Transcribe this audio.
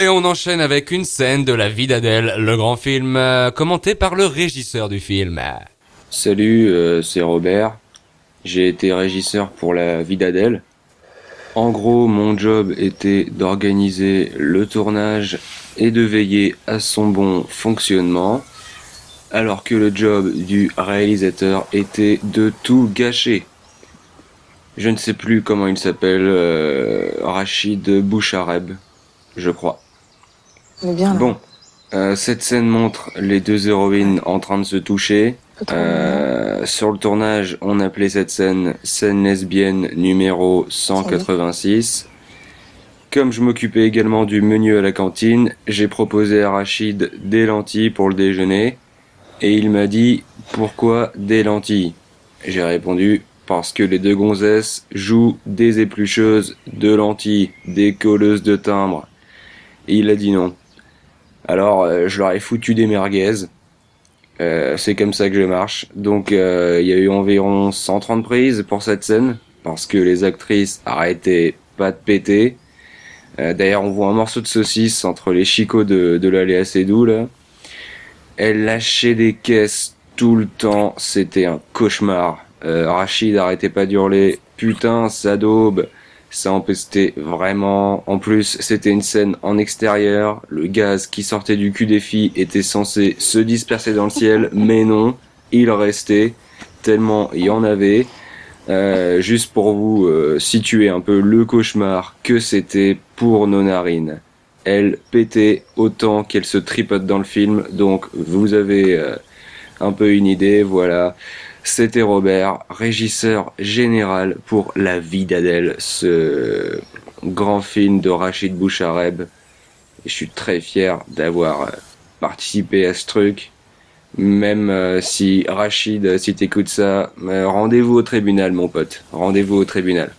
Et on enchaîne avec une scène de la vie d'Adèle, le grand film euh, commenté par le régisseur du film. Salut, euh, c'est Robert. J'ai été régisseur pour la vie d'Adèle. En gros, mon job était d'organiser le tournage et de veiller à son bon fonctionnement, alors que le job du réalisateur était de tout gâcher. Je ne sais plus comment il s'appelle, euh, Rachid Bouchareb, je crois. On est bien là. Bon, euh, cette scène montre les deux héroïnes en train de se toucher. Euh, sur le tournage, on appelait cette scène scène lesbienne numéro 186. Comme je m'occupais également du menu à la cantine, j'ai proposé à Rachid des lentilles pour le déjeuner. Et il m'a dit pourquoi des lentilles? J'ai répondu parce que les deux gonzesses jouent des éplucheuses de lentilles, des colleuses de timbre. Et il a dit non. Alors euh, je leur ai foutu des merguez. Euh, c'est comme ça que je marche. Donc euh, il y a eu environ 130 prises pour cette scène parce que les actrices arrêtaient pas de péter. D'ailleurs on voit un morceau de saucisse entre les chicots de, de l'allée assez doux là. Elle lâchait des caisses tout le temps, c'était un cauchemar. Rachid arrêtait pas d'hurler, putain ça daube. Ça empestait vraiment. En plus, c'était une scène en extérieur. Le gaz qui sortait du cul des filles était censé se disperser dans le ciel, mais non, il restait tellement il y en avait. Euh, juste pour vous euh, situer un peu le cauchemar que c'était pour nos narines. Elle pétait autant qu'elle se tripote dans le film, donc vous avez euh, un peu une idée, voilà. C'était Robert, régisseur général pour La vie d'Adèle, ce grand film de Rachid Bouchareb. Et je suis très fier d'avoir euh, participé à ce truc. Même euh, si Rachid, si t'écoutes ça, euh, rendez-vous au tribunal, mon pote. Rendez-vous au tribunal.